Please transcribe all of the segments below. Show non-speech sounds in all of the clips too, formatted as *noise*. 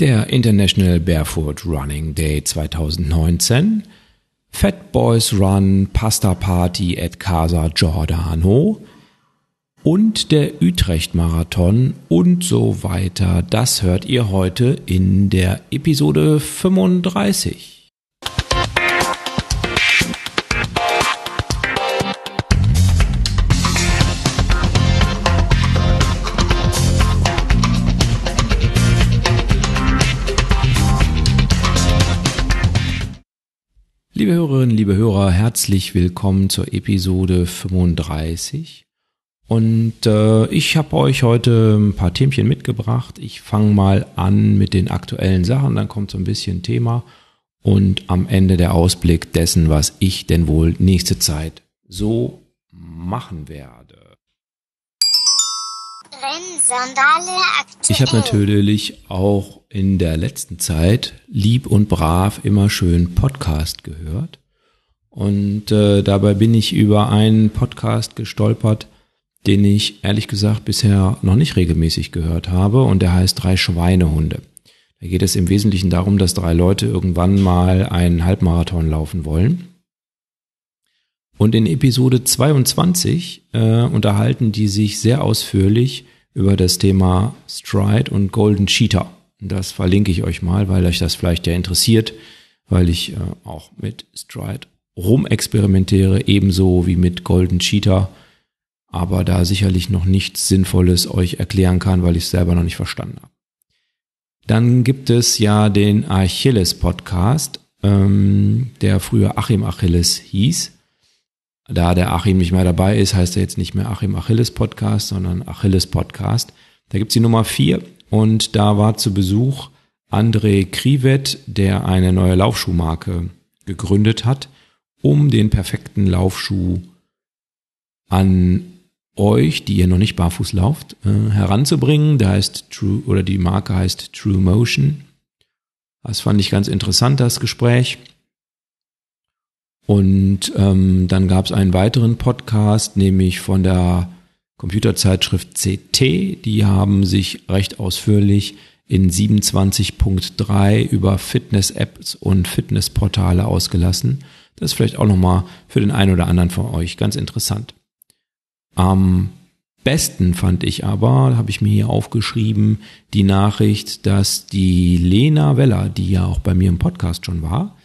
Der International Barefoot Running Day 2019, Fat Boys Run Pasta Party at Casa Giordano und der Utrecht Marathon und so weiter. Das hört ihr heute in der Episode 35. Liebe Hörerinnen, liebe Hörer, herzlich willkommen zur Episode 35. Und äh, ich habe euch heute ein paar Themchen mitgebracht. Ich fange mal an mit den aktuellen Sachen, dann kommt so ein bisschen Thema und am Ende der Ausblick dessen, was ich denn wohl nächste Zeit so machen werde. Ich habe natürlich auch in der letzten Zeit lieb und brav immer schön Podcast gehört. Und äh, dabei bin ich über einen Podcast gestolpert, den ich ehrlich gesagt bisher noch nicht regelmäßig gehört habe. Und der heißt Drei Schweinehunde. Da geht es im Wesentlichen darum, dass drei Leute irgendwann mal einen Halbmarathon laufen wollen. Und in Episode 22 äh, unterhalten die sich sehr ausführlich über das Thema Stride und Golden Cheetah. Das verlinke ich euch mal, weil euch das vielleicht ja interessiert, weil ich äh, auch mit Stride rumexperimentiere, ebenso wie mit Golden Cheetah, aber da sicherlich noch nichts Sinnvolles euch erklären kann, weil ich es selber noch nicht verstanden habe. Dann gibt es ja den Achilles Podcast, ähm, der früher Achim Achilles hieß. Da der Achim nicht mehr dabei ist, heißt er jetzt nicht mehr Achim Achilles Podcast, sondern Achilles Podcast. Da gibt's die Nummer vier und da war zu Besuch André Krivet, der eine neue Laufschuhmarke gegründet hat, um den perfekten Laufschuh an euch, die ihr noch nicht barfuß lauft, äh, heranzubringen. Der heißt True oder die Marke heißt True Motion. Das fand ich ganz interessant, das Gespräch. Und ähm, dann gab es einen weiteren Podcast, nämlich von der Computerzeitschrift CT. Die haben sich recht ausführlich in 27.3 über Fitness-Apps und Fitnessportale ausgelassen. Das ist vielleicht auch nochmal für den einen oder anderen von euch ganz interessant. Am besten fand ich aber, habe ich mir hier aufgeschrieben, die Nachricht, dass die Lena Weller, die ja auch bei mir im Podcast schon war,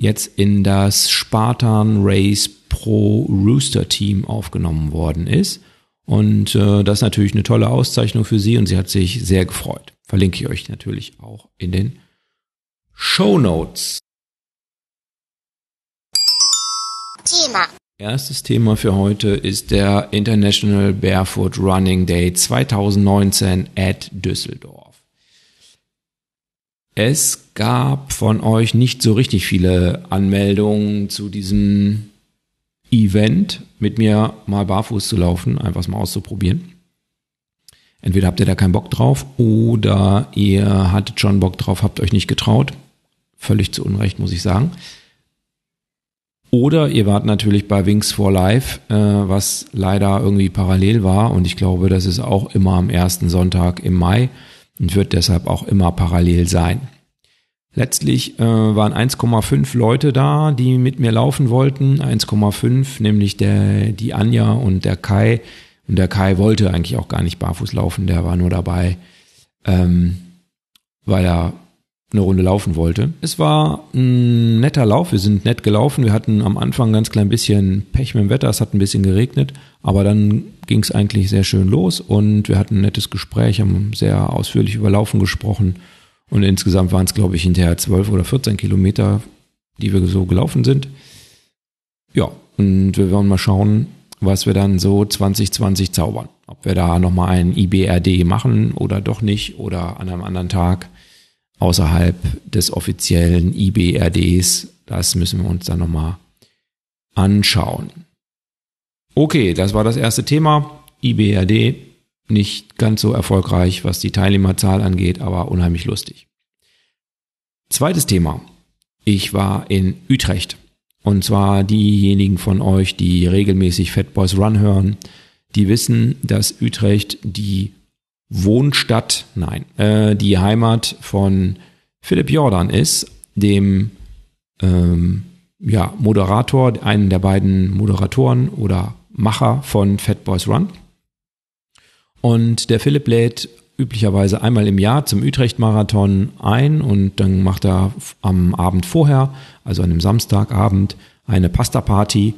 jetzt in das Spartan Race Pro Rooster Team aufgenommen worden ist. Und äh, das ist natürlich eine tolle Auszeichnung für sie und sie hat sich sehr gefreut. Verlinke ich euch natürlich auch in den Show Notes. Thema. Erstes Thema für heute ist der International Barefoot Running Day 2019 at Düsseldorf. Es gab von euch nicht so richtig viele Anmeldungen zu diesem Event, mit mir mal barfuß zu laufen, einfach mal auszuprobieren. Entweder habt ihr da keinen Bock drauf oder ihr hattet schon Bock drauf, habt euch nicht getraut. Völlig zu Unrecht, muss ich sagen. Oder ihr wart natürlich bei Wings for Life, äh, was leider irgendwie parallel war. Und ich glaube, das ist auch immer am ersten Sonntag im Mai und wird deshalb auch immer parallel sein. Letztlich äh, waren 1,5 Leute da, die mit mir laufen wollten. 1,5, nämlich der, die Anja und der Kai. Und der Kai wollte eigentlich auch gar nicht barfuß laufen, der war nur dabei, ähm, weil er eine Runde laufen wollte. Es war ein netter Lauf, wir sind nett gelaufen. Wir hatten am Anfang ganz klein bisschen Pech mit dem Wetter, es hat ein bisschen geregnet, aber dann ging es eigentlich sehr schön los und wir hatten ein nettes Gespräch, haben sehr ausführlich über Laufen gesprochen und insgesamt waren es, glaube ich, hinterher zwölf oder 14 Kilometer, die wir so gelaufen sind. Ja, und wir werden mal schauen, was wir dann so 2020 zaubern. Ob wir da nochmal ein IBRD machen oder doch nicht oder an einem anderen Tag außerhalb des offiziellen IBRDs. Das müssen wir uns dann nochmal anschauen. Okay, das war das erste Thema. IBRD nicht ganz so erfolgreich, was die Teilnehmerzahl angeht, aber unheimlich lustig. Zweites Thema. Ich war in Utrecht. Und zwar diejenigen von euch, die regelmäßig Fat Boys Run hören, die wissen, dass Utrecht die Wohnstadt, nein, äh, die Heimat von Philipp Jordan ist, dem ähm, ja, Moderator, einen der beiden Moderatoren oder Macher von Fat Boys Run. Und der Philipp lädt üblicherweise einmal im Jahr zum Utrecht-Marathon ein und dann macht er am Abend vorher, also an einem Samstagabend, eine Pasta-Party.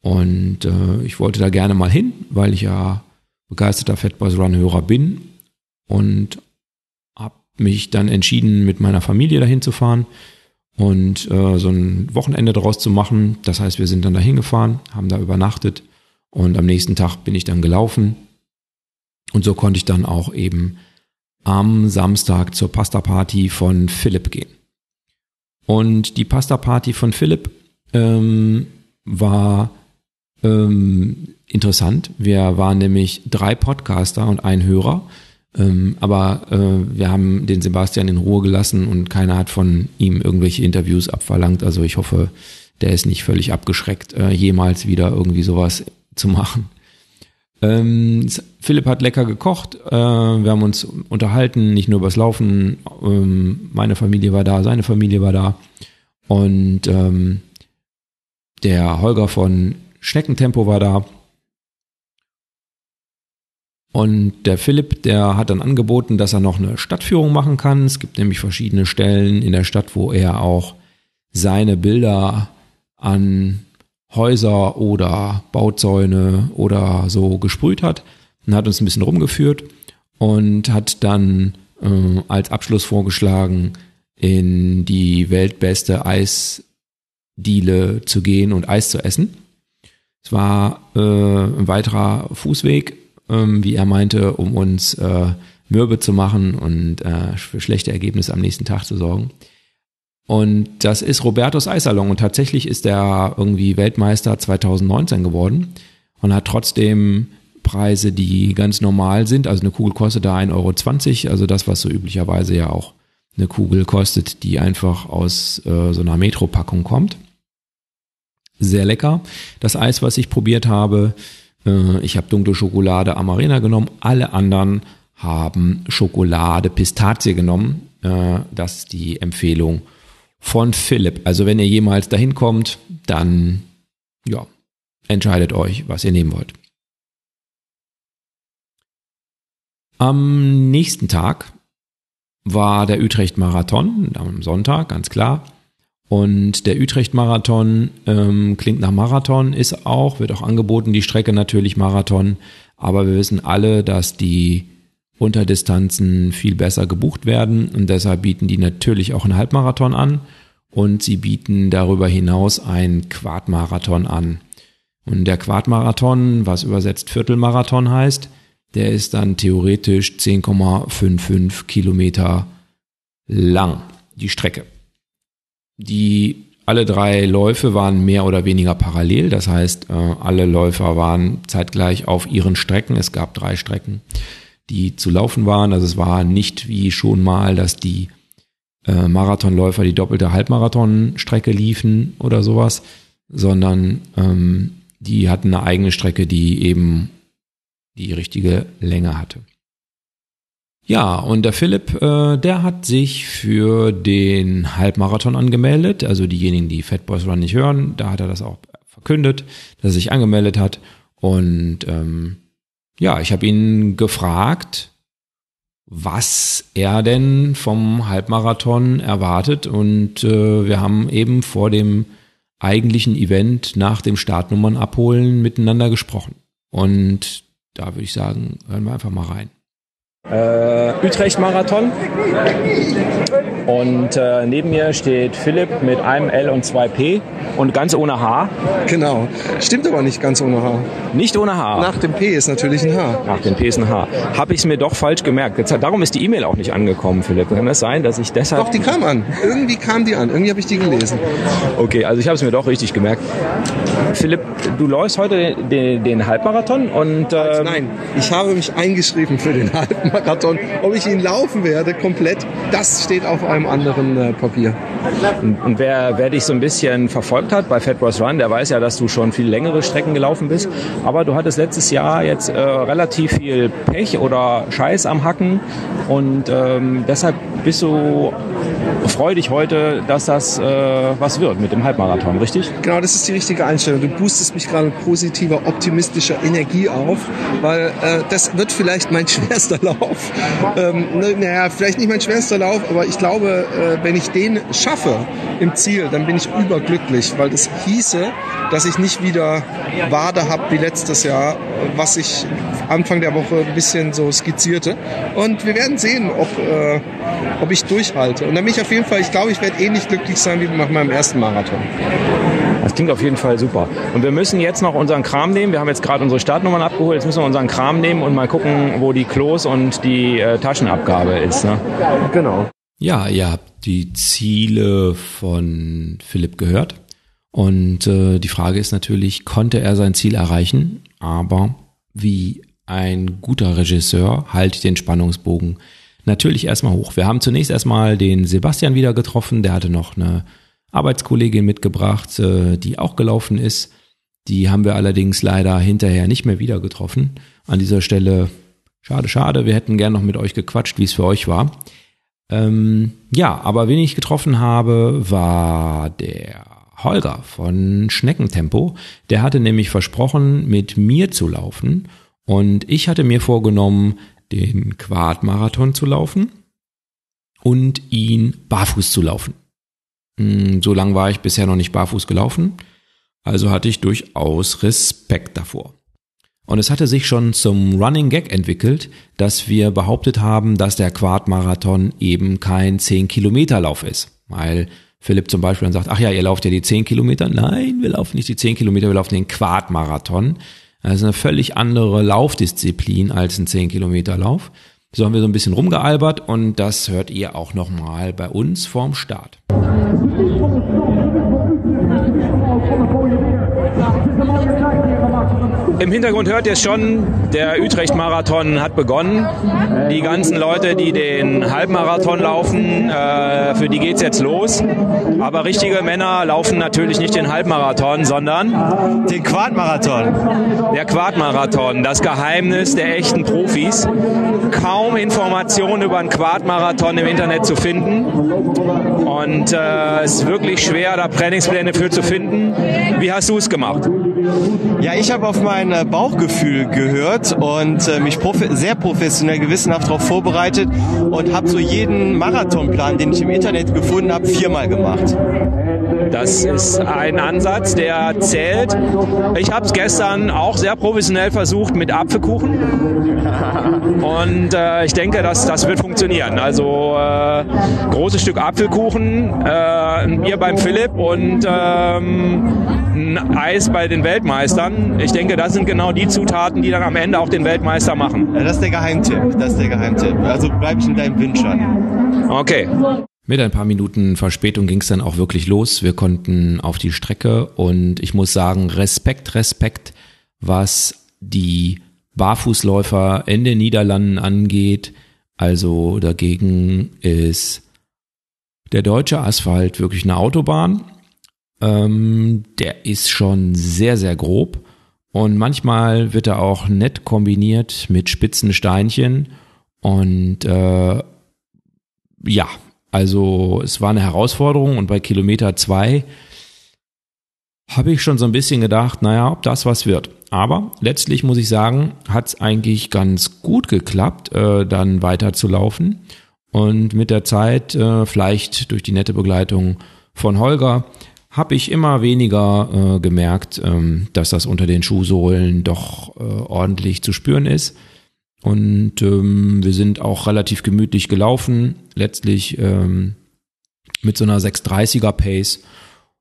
Und äh, ich wollte da gerne mal hin, weil ich ja begeisterter Fat Boys Run-Hörer bin und habe mich dann entschieden, mit meiner Familie dahin zu fahren und äh, so ein Wochenende daraus zu machen. Das heißt, wir sind dann dahin gefahren, haben da übernachtet und am nächsten Tag bin ich dann gelaufen. Und so konnte ich dann auch eben am Samstag zur Pasta-Party von Philipp gehen. Und die Pasta-Party von Philipp ähm, war ähm, interessant. Wir waren nämlich drei Podcaster und ein Hörer. Ähm, aber äh, wir haben den Sebastian in Ruhe gelassen und keiner hat von ihm irgendwelche Interviews abverlangt. Also ich hoffe, der ist nicht völlig abgeschreckt, äh, jemals wieder irgendwie sowas zu machen. Ähm, Philipp hat lecker gekocht. Äh, wir haben uns unterhalten, nicht nur übers Laufen. Ähm, meine Familie war da, seine Familie war da. Und ähm, der Holger von Schneckentempo war da. Und der Philipp, der hat dann angeboten, dass er noch eine Stadtführung machen kann. Es gibt nämlich verschiedene Stellen in der Stadt, wo er auch seine Bilder an Häuser oder Bauzäune oder so gesprüht hat und hat uns ein bisschen rumgeführt und hat dann äh, als Abschluss vorgeschlagen, in die weltbeste Eisdiele zu gehen und Eis zu essen. Es war äh, ein weiterer Fußweg ähm, wie er meinte, um uns äh, mürbe zu machen und äh, für schlechte Ergebnisse am nächsten Tag zu sorgen. Und das ist Robertos Eissalon und tatsächlich ist er irgendwie Weltmeister 2019 geworden und hat trotzdem Preise, die ganz normal sind. Also eine Kugel kostet da 1,20 Euro, also das, was so üblicherweise ja auch eine Kugel kostet, die einfach aus äh, so einer Metro-Packung kommt. Sehr lecker. Das Eis, was ich probiert habe, äh, ich habe dunkle Schokolade Amarena genommen. Alle anderen haben Schokolade Pistazie genommen. Äh, das ist die Empfehlung von Philipp. Also wenn ihr jemals dahin kommt, dann ja, entscheidet euch, was ihr nehmen wollt. Am nächsten Tag war der Utrecht-Marathon, am Sonntag, ganz klar. Und der Utrecht-Marathon ähm, klingt nach Marathon, ist auch, wird auch angeboten, die Strecke natürlich Marathon. Aber wir wissen alle, dass die Unterdistanzen viel besser gebucht werden und deshalb bieten die natürlich auch einen Halbmarathon an und sie bieten darüber hinaus einen Quadmarathon an. Und der Quadmarathon, was übersetzt Viertelmarathon heißt, der ist dann theoretisch 10,55 Kilometer lang, die Strecke. Die alle drei Läufe waren mehr oder weniger parallel, das heißt, äh, alle Läufer waren zeitgleich auf ihren Strecken. Es gab drei Strecken, die zu laufen waren. Also es war nicht wie schon mal, dass die äh, Marathonläufer die doppelte Halbmarathonstrecke liefen oder sowas, sondern ähm, die hatten eine eigene Strecke, die eben die richtige Länge hatte. Ja, und der Philipp, äh, der hat sich für den Halbmarathon angemeldet. Also diejenigen, die Fat Boys Run nicht hören, da hat er das auch verkündet, dass er sich angemeldet hat. Und ähm, ja, ich habe ihn gefragt, was er denn vom Halbmarathon erwartet. Und äh, wir haben eben vor dem eigentlichen Event nach dem Startnummern abholen miteinander gesprochen. Und da würde ich sagen, hören wir einfach mal rein äh, Utrecht-Marathon. Und äh, neben mir steht Philipp mit einem L und zwei P und ganz ohne H. Genau. Stimmt aber nicht ganz ohne H. Nicht ohne H. Nach dem P ist natürlich ein H. Nach dem P ist ein H. Habe ich es mir doch falsch gemerkt. Jetzt, darum ist die E-Mail auch nicht angekommen, Philipp. Kann das sein, dass ich deshalb... Doch, die kam an. Irgendwie kam die an. Irgendwie habe ich die gelesen. Okay, also ich habe es mir doch richtig gemerkt. Philipp, du läufst heute den, den, Halbmarathon und... Ähm, Nein, ich habe mich eingeschrieben für den *laughs* Halbmarathon. Ob ich ihn laufen werde komplett, das steht auf einem anderen äh, Papier. Und, und, wer, wer dich so ein bisschen verfolgt hat bei Fat Bros Run, der weiß ja, dass du schon viel längere Strecken gelaufen bist. Aber du hattest letztes Jahr jetzt äh, relativ viel Pech oder Scheiß am Hacken und ähm, deshalb bist du freudig heute, dass das äh, was wird mit dem Halbmarathon, richtig? Genau, das ist die richtige Einstellung. Du boostest mich gerade mit positiver, optimistischer Energie auf, weil äh, das wird vielleicht mein *laughs* schwerster Lauf. Ähm, ne, naja, vielleicht nicht mein schwerster Lauf, aber ich glaube, äh, wenn ich den schaffe im Ziel, dann bin ich überglücklich, weil das hieße, dass ich nicht wieder Wade habe wie letztes Jahr, was ich Anfang der Woche ein bisschen so skizzierte. Und wir werden sehen, ob, äh, ob ich durchhalte. Und dann bin ich auf jeden Fall, ich glaube, ich werde ähnlich glücklich sein wie nach meinem ersten Marathon. Das klingt auf jeden Fall super. Und wir müssen jetzt noch unseren Kram nehmen. Wir haben jetzt gerade unsere Startnummern abgeholt. Jetzt müssen wir unseren Kram nehmen und mal gucken, wo die Klos und die äh, Taschenabgabe ist. Ne? Genau. Ja, ihr habt die Ziele von Philipp gehört. Und äh, die Frage ist natürlich, konnte er sein Ziel erreichen? Aber wie ein guter Regisseur halte den Spannungsbogen natürlich erstmal hoch. Wir haben zunächst erstmal den Sebastian wieder getroffen, der hatte noch eine Arbeitskollegin mitgebracht, äh, die auch gelaufen ist. Die haben wir allerdings leider hinterher nicht mehr wieder getroffen. An dieser Stelle schade, schade. Wir hätten gern noch mit euch gequatscht, wie es für euch war. Ähm, ja, aber wen ich getroffen habe, war der Holger von Schneckentempo. Der hatte nämlich versprochen, mit mir zu laufen. Und ich hatte mir vorgenommen, den Quad-Marathon zu laufen und ihn barfuß zu laufen. Hm, so lang war ich bisher noch nicht barfuß gelaufen, also hatte ich durchaus Respekt davor. Und es hatte sich schon zum Running Gag entwickelt, dass wir behauptet haben, dass der Quad-Marathon eben kein 10-Kilometer-Lauf ist. Weil Philipp zum Beispiel dann sagt, ach ja, ihr lauft ja die 10 Kilometer. Nein, wir laufen nicht die 10 Kilometer, wir laufen den Quad-Marathon. Das ist eine völlig andere Laufdisziplin als ein 10 Kilometer Lauf. So haben wir so ein bisschen rumgealbert und das hört ihr auch nochmal bei uns vorm Start. Im Hintergrund hört ihr schon, der Utrecht-Marathon hat begonnen. Die ganzen Leute, die den Halbmarathon laufen, äh, für die geht's jetzt los. Aber richtige Männer laufen natürlich nicht den Halbmarathon, sondern den Quadmarathon. Der Quadmarathon, das Geheimnis der echten Profis. Kaum Informationen über einen Quadmarathon im Internet zu finden. Und äh, es ist wirklich schwer, da Trainingspläne für zu finden. Wie hast du es gemacht? Ja, ich habe auf mein äh, Bauchgefühl gehört und äh, mich prof sehr professionell, gewissenhaft darauf vorbereitet und habe so jeden Marathonplan, den ich im Internet gefunden habe, viermal gemacht. Das ist ein Ansatz, der zählt. Ich habe es gestern auch sehr professionell versucht mit Apfelkuchen. Und äh, ich denke, dass das wird funktionieren. Also äh, großes Stück Apfelkuchen, äh, ein Bier beim Philipp und ähm, ein Eis bei den Weltmeistern. Ich denke, das sind genau die Zutaten, die dann am Ende auch den Weltmeister machen. Ja, das ist der Geheimtipp. Das ist der Geheimtipp. Also bleib ich in deinem Wünsch an. Okay. Mit ein paar Minuten Verspätung ging es dann auch wirklich los. Wir konnten auf die Strecke und ich muss sagen, Respekt, Respekt, was die Barfußläufer in den Niederlanden angeht. Also dagegen ist der deutsche Asphalt wirklich eine Autobahn. Ähm, der ist schon sehr, sehr grob und manchmal wird er auch nett kombiniert mit spitzen Steinchen und äh, ja, also es war eine Herausforderung und bei Kilometer zwei habe ich schon so ein bisschen gedacht, naja, ob das was wird. Aber letztlich muss ich sagen, hat es eigentlich ganz gut geklappt, äh, dann weiter zu laufen. Und mit der Zeit, äh, vielleicht durch die nette Begleitung von Holger, habe ich immer weniger äh, gemerkt, ähm, dass das unter den Schuhsohlen doch äh, ordentlich zu spüren ist. Und ähm, wir sind auch relativ gemütlich gelaufen, letztlich ähm, mit so einer 630er Pace.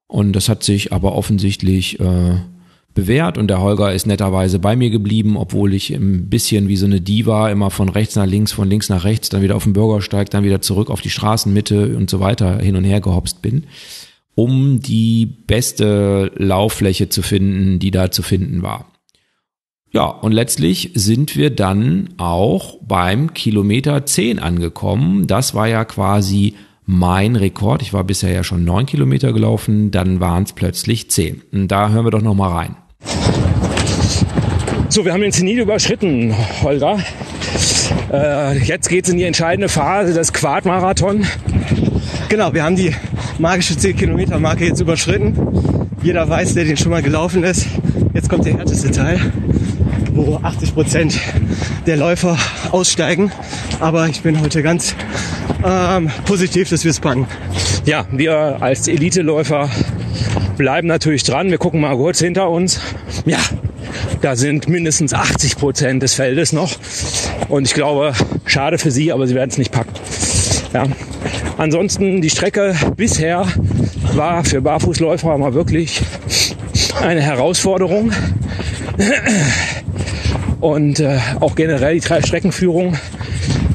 Und das hat sich aber offensichtlich äh, bewährt und der Holger ist netterweise bei mir geblieben, obwohl ich ein bisschen wie so eine Diva immer von rechts nach links, von links nach rechts, dann wieder auf den Bürgersteig, dann wieder zurück auf die Straßenmitte und so weiter hin und her gehopst bin, um die beste Lauffläche zu finden, die da zu finden war. Ja, und letztlich sind wir dann auch beim Kilometer 10 angekommen. Das war ja quasi mein Rekord. Ich war bisher ja schon neun Kilometer gelaufen, dann waren es plötzlich zehn. Und da hören wir doch noch mal rein. So, wir haben den Zenit überschritten, Holger. Äh, jetzt geht es in die entscheidende Phase des Quadmarathon. Genau, wir haben die magische 10 Kilometer Marke jetzt überschritten. Jeder weiß, der den schon mal gelaufen ist. Jetzt kommt der härteste Teil wo 80 Prozent der Läufer aussteigen. Aber ich bin heute ganz ähm, positiv, dass wir es packen. Ja, wir als Elite-Läufer bleiben natürlich dran. Wir gucken mal kurz hinter uns. Ja, da sind mindestens 80 Prozent des Feldes noch. Und ich glaube, schade für sie, aber sie werden es nicht packen. Ja. Ansonsten die Strecke bisher war für Barfußläufer mal wirklich eine Herausforderung. Und äh, auch generell die Streckenführung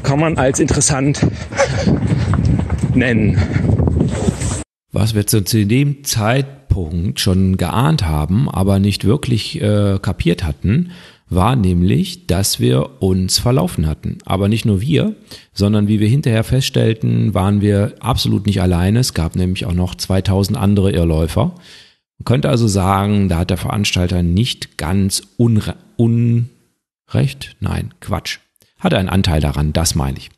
kann man als interessant nennen. Was wir zu dem Zeitpunkt schon geahnt haben, aber nicht wirklich äh, kapiert hatten, war nämlich, dass wir uns verlaufen hatten. Aber nicht nur wir, sondern wie wir hinterher feststellten, waren wir absolut nicht alleine. Es gab nämlich auch noch 2000 andere Irrläufer. Man könnte also sagen, da hat der Veranstalter nicht ganz unre un Recht? Nein, Quatsch. Hatte einen Anteil daran, das meine ich.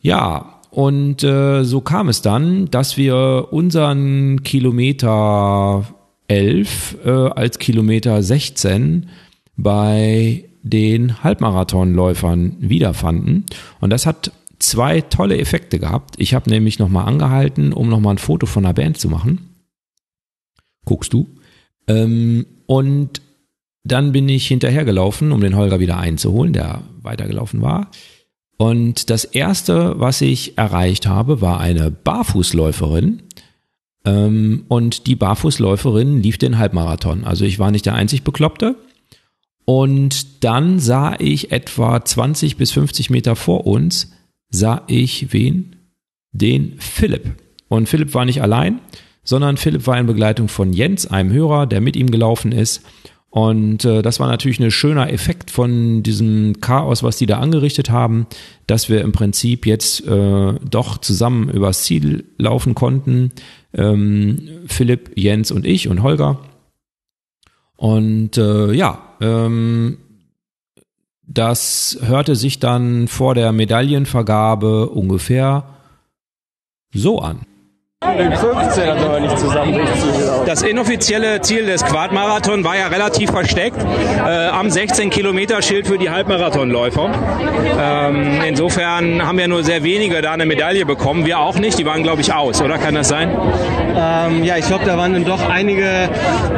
Ja, und äh, so kam es dann, dass wir unseren Kilometer 11 äh, als Kilometer 16 bei den Halbmarathonläufern wiederfanden. Und das hat zwei tolle Effekte gehabt. Ich habe nämlich nochmal angehalten, um nochmal ein Foto von der Band zu machen. Guckst du? Ähm, und dann bin ich hinterhergelaufen, um den Holger wieder einzuholen, der weitergelaufen war. Und das erste, was ich erreicht habe, war eine Barfußläuferin. Ähm, und die Barfußläuferin lief den Halbmarathon. Also ich war nicht der einzig Bekloppte. Und dann sah ich etwa 20 bis 50 Meter vor uns, sah ich wen? Den Philipp. Und Philipp war nicht allein, sondern Philipp war in Begleitung von Jens, einem Hörer, der mit ihm gelaufen ist. Und äh, das war natürlich ein schöner Effekt von diesem Chaos, was die da angerichtet haben, dass wir im Prinzip jetzt äh, doch zusammen übers Ziel laufen konnten. Ähm, Philipp, Jens und ich und Holger. Und äh, ja, ähm, das hörte sich dann vor der Medaillenvergabe ungefähr so an. 15 hat aber nicht zusammen Das inoffizielle Ziel des Quadmarathon war ja relativ versteckt äh, am 16 Kilometer Schild für die Halbmarathonläufer. Ähm, insofern haben ja nur sehr wenige da eine Medaille bekommen. Wir auch nicht. Die waren glaube ich aus, oder kann das sein? Ähm, ja, ich glaube, da waren dann doch einige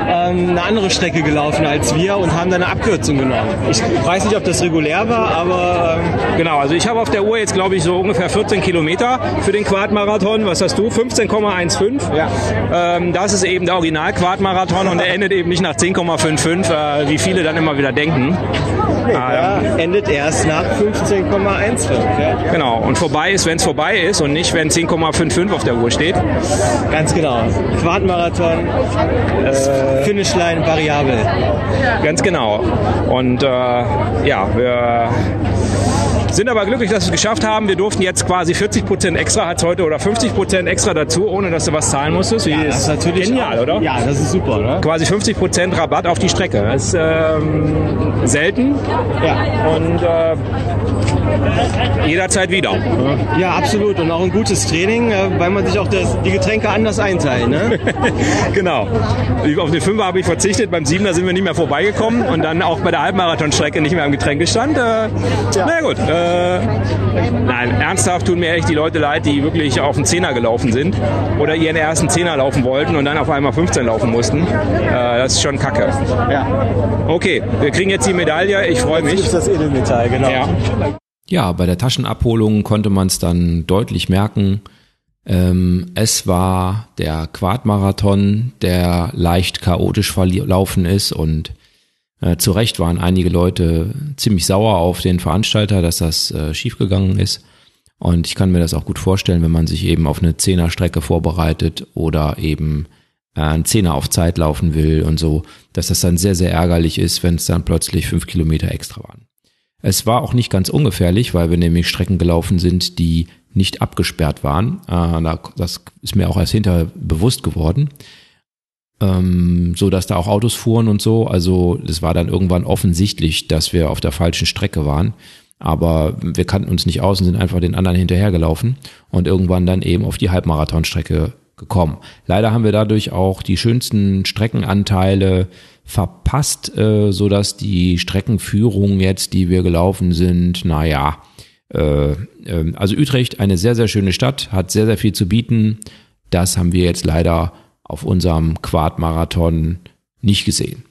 ähm, eine andere Strecke gelaufen als wir und haben dann eine Abkürzung genommen. Ich weiß nicht, ob das regulär war, aber ähm genau. Also ich habe auf der Uhr jetzt glaube ich so ungefähr 14 Kilometer für den Quadmarathon. Was hast du? 15 10,15. Ja. Ähm, das ist eben der Original-Quad-Marathon und er endet eben nicht nach 10,55, äh, wie viele dann immer wieder denken. Nee, ähm, endet erst nach 15,15. Ja. Genau, und vorbei ist, wenn es vorbei ist und nicht, wenn 10,55 auf der Uhr steht. Ganz genau. Quad-Marathon, äh, Finishline variabel. Ganz genau. Und äh, ja, wir sind aber glücklich, dass wir es geschafft haben. Wir durften jetzt quasi 40 Prozent extra, hat heute oder 50 Prozent extra dazu, ohne dass du was zahlen musstest. Ja, das ist natürlich genial, oder? Ja, das ist super. Ne? Quasi 50 Prozent Rabatt auf die Strecke. Das ist ähm, selten. Ja. Und äh, jederzeit wieder. Ja, absolut. Und auch ein gutes Training, äh, weil man sich auch das, die Getränke anders einteilt. Ne? *laughs* genau. Auf den Fünfer habe ich verzichtet, beim Siebener sind wir nicht mehr vorbeigekommen und dann auch bei der Halbmarathonstrecke nicht mehr am Getränkestand. Äh, ja. Na gut. Äh, nein, ernsthaft tun mir echt die Leute leid, die wirklich auf den Zehner gelaufen sind oder ihren ersten Zehner laufen wollten und dann auf einmal 15 laufen mussten. Äh, das ist schon kacke. Ja. Okay, wir kriegen jetzt die Medaille. Ich freue mich. Das ist das Edelmetall, genau. Ja. Ja, bei der Taschenabholung konnte man es dann deutlich merken. Ähm, es war der Quadmarathon, der leicht chaotisch verlaufen ist und äh, zu Recht waren einige Leute ziemlich sauer auf den Veranstalter, dass das äh, schiefgegangen ist. Und ich kann mir das auch gut vorstellen, wenn man sich eben auf eine Zehnerstrecke vorbereitet oder eben äh, einen Zehner auf Zeit laufen will und so, dass das dann sehr, sehr ärgerlich ist, wenn es dann plötzlich fünf Kilometer extra waren. Es war auch nicht ganz ungefährlich, weil wir nämlich Strecken gelaufen sind, die nicht abgesperrt waren. Äh, das ist mir auch erst hinterher bewusst geworden. Ähm, so dass da auch Autos fuhren und so. Also es war dann irgendwann offensichtlich, dass wir auf der falschen Strecke waren. Aber wir kannten uns nicht aus und sind einfach den anderen hinterhergelaufen und irgendwann dann eben auf die Halbmarathonstrecke gekommen. Leider haben wir dadurch auch die schönsten Streckenanteile verpasst, äh, so dass die Streckenführung jetzt, die wir gelaufen sind, naja, äh, äh, also Utrecht, eine sehr, sehr schöne Stadt, hat sehr, sehr viel zu bieten. Das haben wir jetzt leider auf unserem Quad-Marathon nicht gesehen.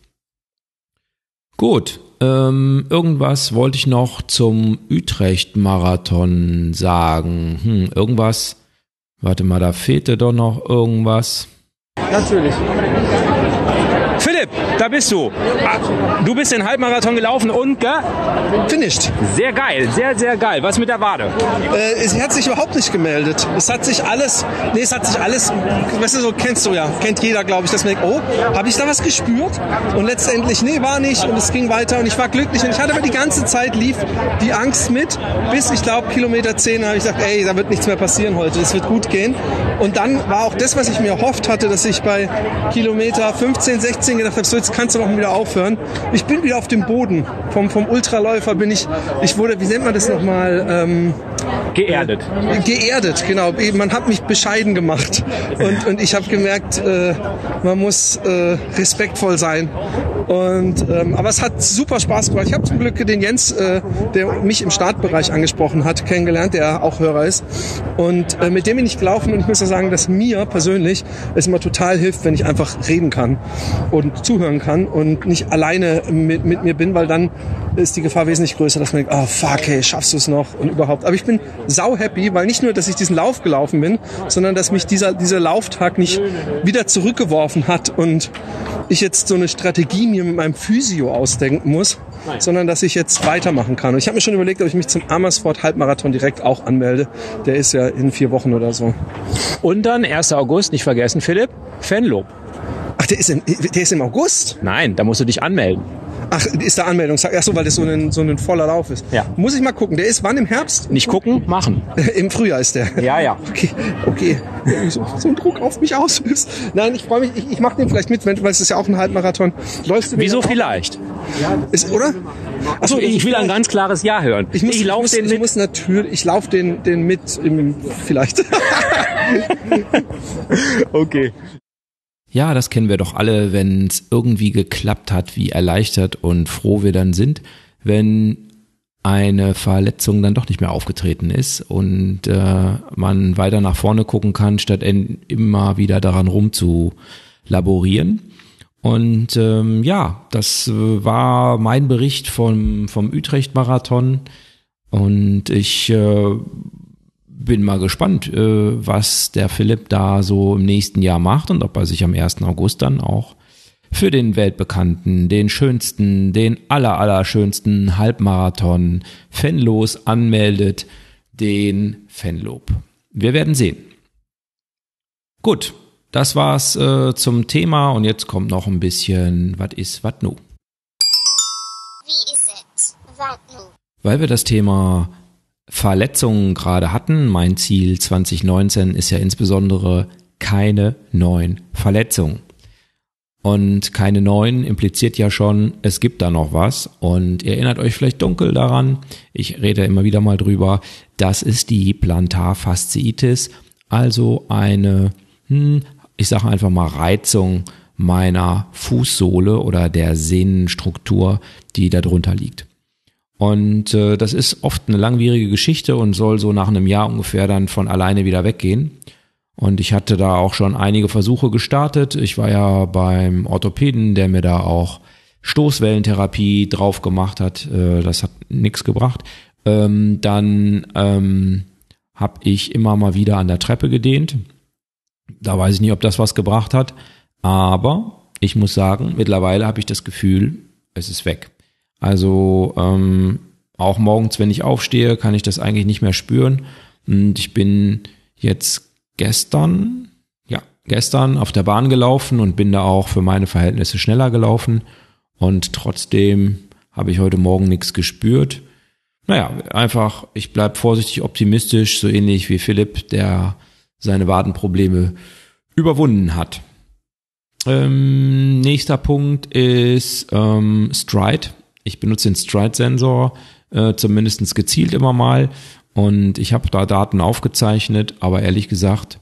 Gut, ähm, irgendwas wollte ich noch zum Utrecht-Marathon sagen. Hm, irgendwas. Warte mal, da fehlte doch noch irgendwas. Natürlich. Philipp, da bist du. Ah, du bist den Halbmarathon gelaufen und ge Finished. Sehr geil, sehr, sehr geil. Was mit der Wade? Äh, sie hat sich überhaupt nicht gemeldet. Es hat sich alles, nee, es hat sich alles, weißt du, so kennst du ja, kennt jeder, glaube ich, dass man denkt, oh, habe ich da was gespürt? Und letztendlich, nee, war nicht und es ging weiter und ich war glücklich und ich hatte aber die ganze Zeit lief die Angst mit, bis ich glaube Kilometer 10 habe ich gesagt, ey, da wird nichts mehr passieren heute, es wird gut gehen. Und dann war auch das, was ich mir erhofft hatte, dass ich bei Kilometer 15, 16 16 gedacht habe, so jetzt kannst du doch wieder aufhören. Ich bin wieder auf dem Boden. Vom, vom Ultraläufer bin ich, ich wurde, wie nennt man das nochmal? Ähm, geerdet. Geerdet, genau. Man hat mich bescheiden gemacht. Und, und ich habe gemerkt, äh, man muss äh, respektvoll sein. Und, ähm, aber es hat super Spaß gemacht. Ich habe zum Glück den Jens, äh, der mich im Startbereich angesprochen hat, kennengelernt, der auch Hörer ist. Und äh, mit dem bin ich gelaufen und ich muss ja sagen, dass mir persönlich es immer total hilft, wenn ich einfach reden kann und zuhören kann und nicht alleine mit, mit mir bin, weil dann ist die Gefahr wesentlich größer, dass man denkt, oh fuck, hey, schaffst du es noch und überhaupt. Aber ich bin sau happy, weil nicht nur, dass ich diesen Lauf gelaufen bin, sondern dass mich dieser, dieser Lauftag nicht wieder zurückgeworfen hat und ich jetzt so eine Strategie mir mit meinem Physio ausdenken muss, sondern dass ich jetzt weitermachen kann. Und ich habe mir schon überlegt, ob ich mich zum Amersfoort Halbmarathon direkt auch anmelde. Der ist ja in vier Wochen oder so. Und dann 1. August, nicht vergessen, Philipp, Fanlob. Ach, der ist, im, der ist im August? Nein, da musst du dich anmelden. Ach, ist der Anmeldung? Ach so, weil das so ein, so ein voller Lauf ist. Ja. Muss ich mal gucken. Der ist wann im Herbst? Nicht gucken, machen. *laughs* Im Frühjahr ist der. Ja, ja. Okay, okay. So, so ein Druck auf mich ausübst. Nein, ich freue mich. Ich, ich mache den vielleicht mit, weil es ist ja auch ein Halbmarathon. Läufst du Wieso vielleicht? Ist, oder? Achso, ich will ein ganz klares Ja hören. Ich, muss, ich, ich, muss, den ich muss natürlich, ich laufe den, den mit, im, vielleicht. *laughs* *laughs* okay. Ja, das kennen wir doch alle, wenn es irgendwie geklappt hat, wie erleichtert und froh wir dann sind, wenn eine Verletzung dann doch nicht mehr aufgetreten ist und äh, man weiter nach vorne gucken kann, statt immer wieder daran rumzulaborieren. Und ähm, ja, das war mein Bericht vom, vom Utrecht-Marathon. Und ich äh, bin mal gespannt, äh, was der Philipp da so im nächsten Jahr macht und ob er sich am 1. August dann auch für den weltbekannten, den schönsten, den aller, aller schönsten Halbmarathon fanlos anmeldet, den Fanlob. Wir werden sehen. Gut, das war's äh, zum Thema und jetzt kommt noch ein bisschen, was ist, was nu? Wie ist es? Nu? Weil wir das Thema Verletzungen gerade hatten. Mein Ziel 2019 ist ja insbesondere keine neuen Verletzungen. Und keine neuen impliziert ja schon, es gibt da noch was. Und ihr erinnert euch vielleicht dunkel daran, ich rede immer wieder mal drüber, das ist die Plantarfasziitis, also eine, hm, ich sage einfach mal Reizung meiner Fußsohle oder der Sehnenstruktur, die darunter liegt. Und äh, das ist oft eine langwierige Geschichte und soll so nach einem Jahr ungefähr dann von alleine wieder weggehen. Und ich hatte da auch schon einige Versuche gestartet. Ich war ja beim Orthopäden, der mir da auch Stoßwellentherapie drauf gemacht hat. Äh, das hat nichts gebracht. Ähm, dann ähm, habe ich immer mal wieder an der Treppe gedehnt. Da weiß ich nicht, ob das was gebracht hat. Aber ich muss sagen, mittlerweile habe ich das Gefühl, es ist weg. Also ähm, auch morgens, wenn ich aufstehe, kann ich das eigentlich nicht mehr spüren. Und ich bin jetzt gestern, ja, gestern auf der Bahn gelaufen und bin da auch für meine Verhältnisse schneller gelaufen. Und trotzdem habe ich heute Morgen nichts gespürt. Naja, einfach, ich bleib vorsichtig optimistisch, so ähnlich wie Philipp, der seine Wadenprobleme überwunden hat. Ähm, nächster Punkt ist ähm, Stride. Ich benutze den Stride-Sensor äh, zumindest gezielt immer mal und ich habe da Daten aufgezeichnet, aber ehrlich gesagt,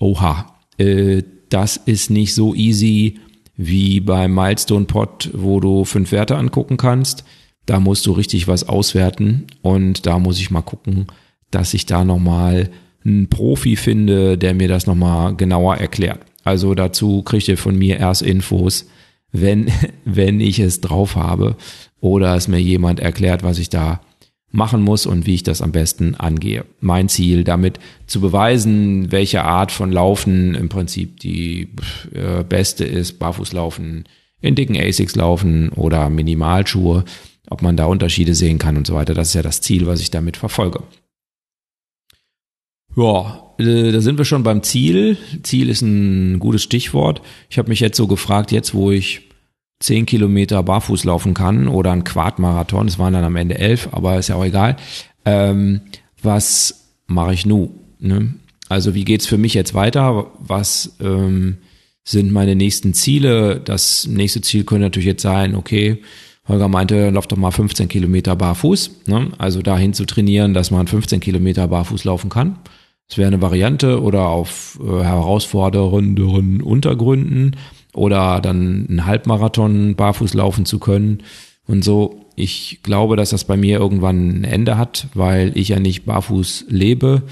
oha, äh, das ist nicht so easy wie beim Milestone Pod, wo du fünf Werte angucken kannst. Da musst du richtig was auswerten und da muss ich mal gucken, dass ich da nochmal einen Profi finde, der mir das nochmal genauer erklärt. Also dazu kriegt ihr von mir erst Infos, wenn, *laughs* wenn ich es drauf habe oder es mir jemand erklärt, was ich da machen muss und wie ich das am besten angehe. Mein Ziel damit zu beweisen, welche Art von Laufen im Prinzip die äh, beste ist, Barfußlaufen, in dicken Asics laufen oder Minimalschuhe, ob man da Unterschiede sehen kann und so weiter. Das ist ja das Ziel, was ich damit verfolge. Ja, äh, da sind wir schon beim Ziel. Ziel ist ein gutes Stichwort. Ich habe mich jetzt so gefragt, jetzt wo ich 10 Kilometer barfuß laufen kann oder ein Quadmarathon, es waren dann am Ende elf, aber ist ja auch egal. Ähm, was mache ich nu? Ne? Also wie geht's für mich jetzt weiter? Was ähm, sind meine nächsten Ziele? Das nächste Ziel könnte natürlich jetzt sein, okay, Holger meinte, lauf doch mal 15 Kilometer barfuß. Ne? Also dahin zu trainieren, dass man 15 Kilometer barfuß laufen kann. Das wäre eine Variante oder auf äh, herausfordernderen Untergründen oder dann einen Halbmarathon barfuß laufen zu können und so. Ich glaube, dass das bei mir irgendwann ein Ende hat, weil ich ja nicht barfuß lebe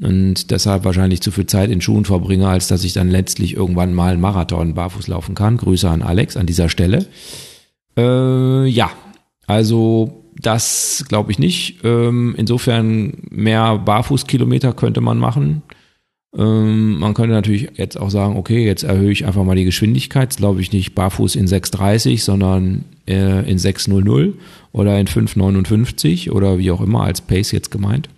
und deshalb wahrscheinlich zu viel Zeit in Schuhen verbringe, als dass ich dann letztlich irgendwann mal einen Marathon barfuß laufen kann. Grüße an Alex an dieser Stelle. Äh, ja, also das glaube ich nicht. Ähm, insofern mehr Barfußkilometer könnte man machen. Ähm, man könnte natürlich jetzt auch sagen, okay, jetzt erhöhe ich einfach mal die Geschwindigkeit. Glaube ich nicht barfuß in 6,30, sondern äh, in 6,00 oder in 5,59 oder wie auch immer als Pace jetzt gemeint.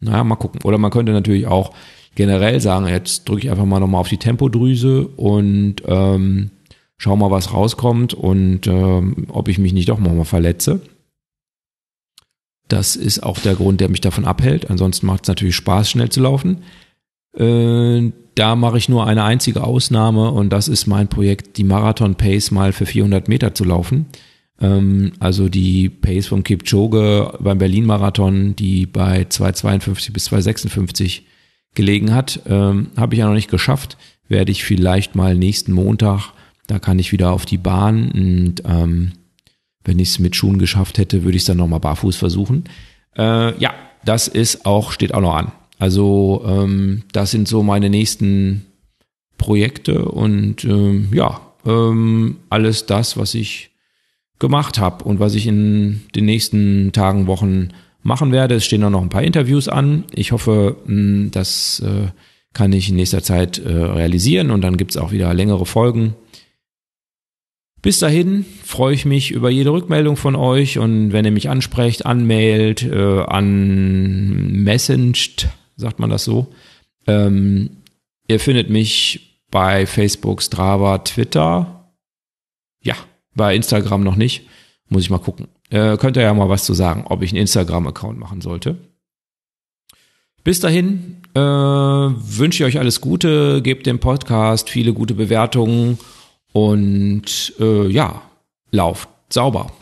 Naja, mal gucken. Oder man könnte natürlich auch generell sagen, jetzt drücke ich einfach mal nochmal auf die Tempodrüse und ähm, schau mal, was rauskommt und ähm, ob ich mich nicht doch mal verletze. Das ist auch der Grund, der mich davon abhält. Ansonsten macht es natürlich Spaß, schnell zu laufen. Äh, da mache ich nur eine einzige Ausnahme und das ist mein Projekt, die Marathon Pace mal für 400 Meter zu laufen. Ähm, also die Pace vom Kipchoge beim Berlin Marathon, die bei 2,52 bis 2,56 gelegen hat, ähm, habe ich ja noch nicht geschafft. Werde ich vielleicht mal nächsten Montag, da kann ich wieder auf die Bahn und ähm, wenn ich es mit Schuhen geschafft hätte, würde ich es dann nochmal barfuß versuchen. Äh, ja, das ist auch, steht auch noch an. Also ähm, das sind so meine nächsten Projekte und ähm, ja, ähm, alles das, was ich gemacht habe und was ich in den nächsten Tagen, Wochen machen werde. Es stehen auch noch ein paar Interviews an. Ich hoffe, das äh, kann ich in nächster Zeit äh, realisieren und dann gibt's auch wieder längere Folgen. Bis dahin freue ich mich über jede Rückmeldung von euch und wenn ihr mich ansprecht, anmailt, äh, an messenged, sagt man das so. Ähm, ihr findet mich bei Facebook, Strava, Twitter. Ja, bei Instagram noch nicht. Muss ich mal gucken. Äh, könnt ihr ja mal was zu sagen, ob ich einen Instagram-Account machen sollte. Bis dahin äh, wünsche ich euch alles Gute, gebt dem Podcast viele gute Bewertungen und äh, ja, lauft sauber.